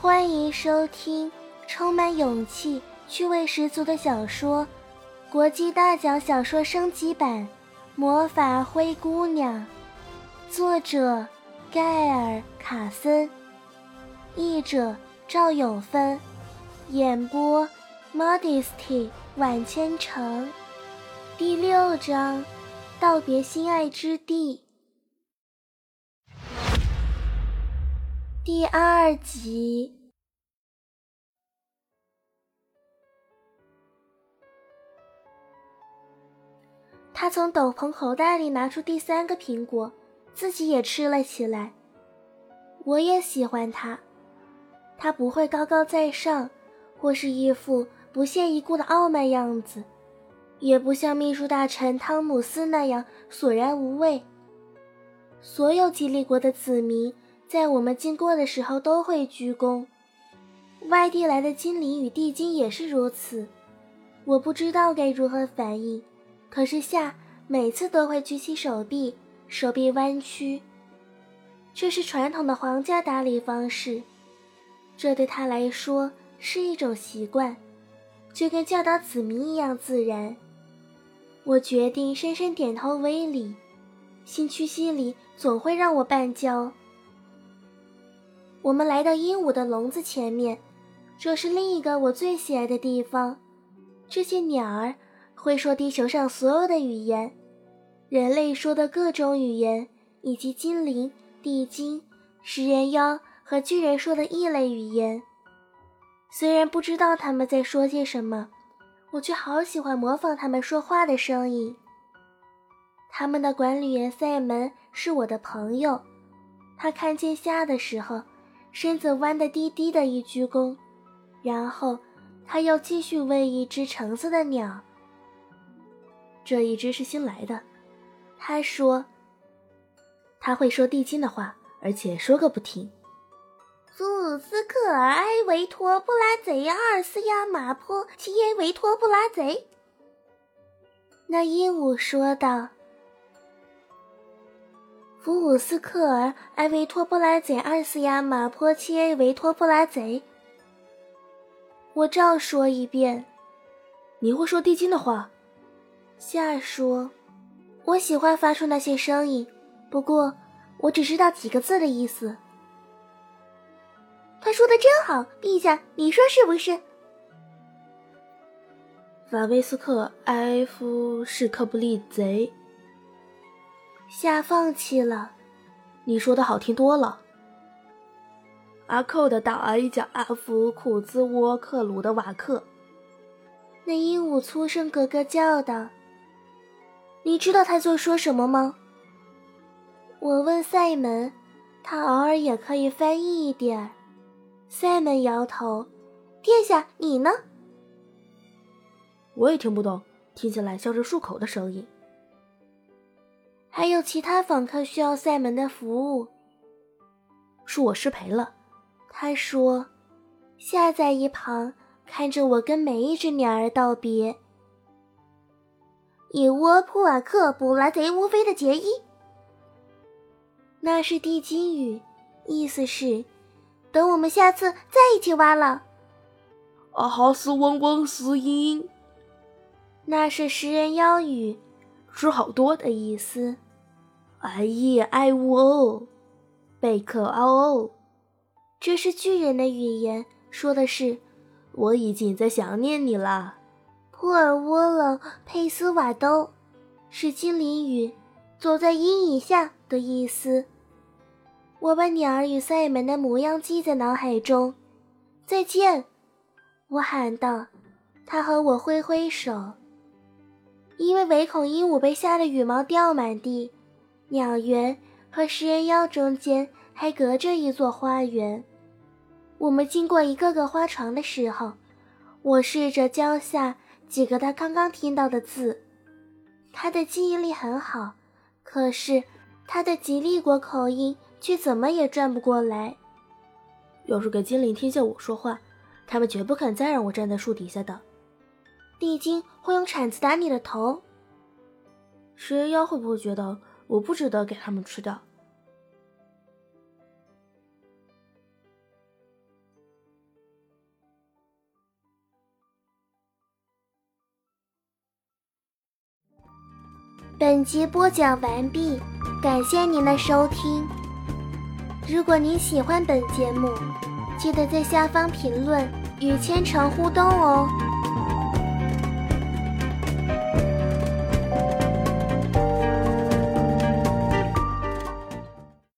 欢迎收听充满勇气、趣味十足的小说《国际大奖小说升级版：魔法灰姑娘》，作者盖尔·卡森，译者赵永芬，演播 Modesty 晚千城，第六章道别心爱之地，第二集。他从斗篷口袋里拿出第三个苹果，自己也吃了起来。我也喜欢他，他不会高高在上，或是一副不屑一顾的傲慢样子，也不像秘书大臣汤姆斯那样索然无味。所有吉利国的子民在我们经过的时候都会鞠躬，外地来的精灵与地精也是如此。我不知道该如何反应。可是夏每次都会举起手臂，手臂弯曲。这是传统的皇家打理方式，这对他来说是一种习惯，就跟教导子民一样自然。我决定深深点头为礼，新屈膝礼总会让我绊跤。我们来到鹦鹉的笼子前面，这是另一个我最喜爱的地方。这些鸟儿。会说地球上所有的语言，人类说的各种语言，以及精灵、地精、食人妖和巨人说的异类语言。虽然不知道他们在说些什么，我却好喜欢模仿他们说话的声音。他们的管理员塞门是我的朋友，他看见夏的时候，身子弯得低低的一鞠躬，然后他又继续喂一只橙色的鸟。这一只是新来的，他说：“他会说地精的话，而且说个不停。”苏鲁斯克尔埃维托布拉贼阿尔斯亚马坡奇耶维托布拉贼。那鹦鹉说道：“福伍斯克尔埃维托布拉贼阿尔斯亚马坡奇耶维托布拉贼。”我照说一遍：“你会说地精的话。”夏说：“我喜欢发出那些声音，不过我只知道几个字的意思。”他说的真好，陛下，你说是不是？法威斯克埃夫是克布利贼。夏放弃了，你说的好听多了。阿寇的大矮脚阿福库兹沃克鲁的瓦克。那鹦鹉粗声咯咯叫道。你知道他在说什么吗？我问塞门，他偶尔也可以翻译一点。塞门摇头。殿下，你呢？我也听不懂，听起来像是漱口的声音。还有其他访客需要塞门的服务。恕我失陪了，他说，下在一旁看着我跟每一只鸟儿道别。以窝普瓦克布拉贼乌菲的结衣，那是地精语，意思是等我们下次再一起挖了。啊哈斯嗡嗡斯音，那是食人妖语，吃好多的意思。哎耶哎呜哦，贝克嗷哦，这是巨人的语言，说的是我已经在想念你了。普尔沃勒佩斯瓦都，是精灵语，走在阴影下的意思。我把鸟儿与塞门的模样记在脑海中。再见，我喊道。他和我挥挥手，因为唯恐鹦鹉被吓得羽毛掉满地。鸟园和食人妖中间还隔着一座花园。我们经过一个个花床的时候，我试着教下。几个他刚刚听到的字，他的记忆力很好，可是他的吉利国口音却怎么也转不过来。要是给精灵听见我说话，他们绝不肯再让我站在树底下的。地精会用铲子打你的头。食人妖会不会觉得我不值得给他们吃掉？本集播讲完毕，感谢您的收听。如果您喜欢本节目，记得在下方评论与千城互动哦。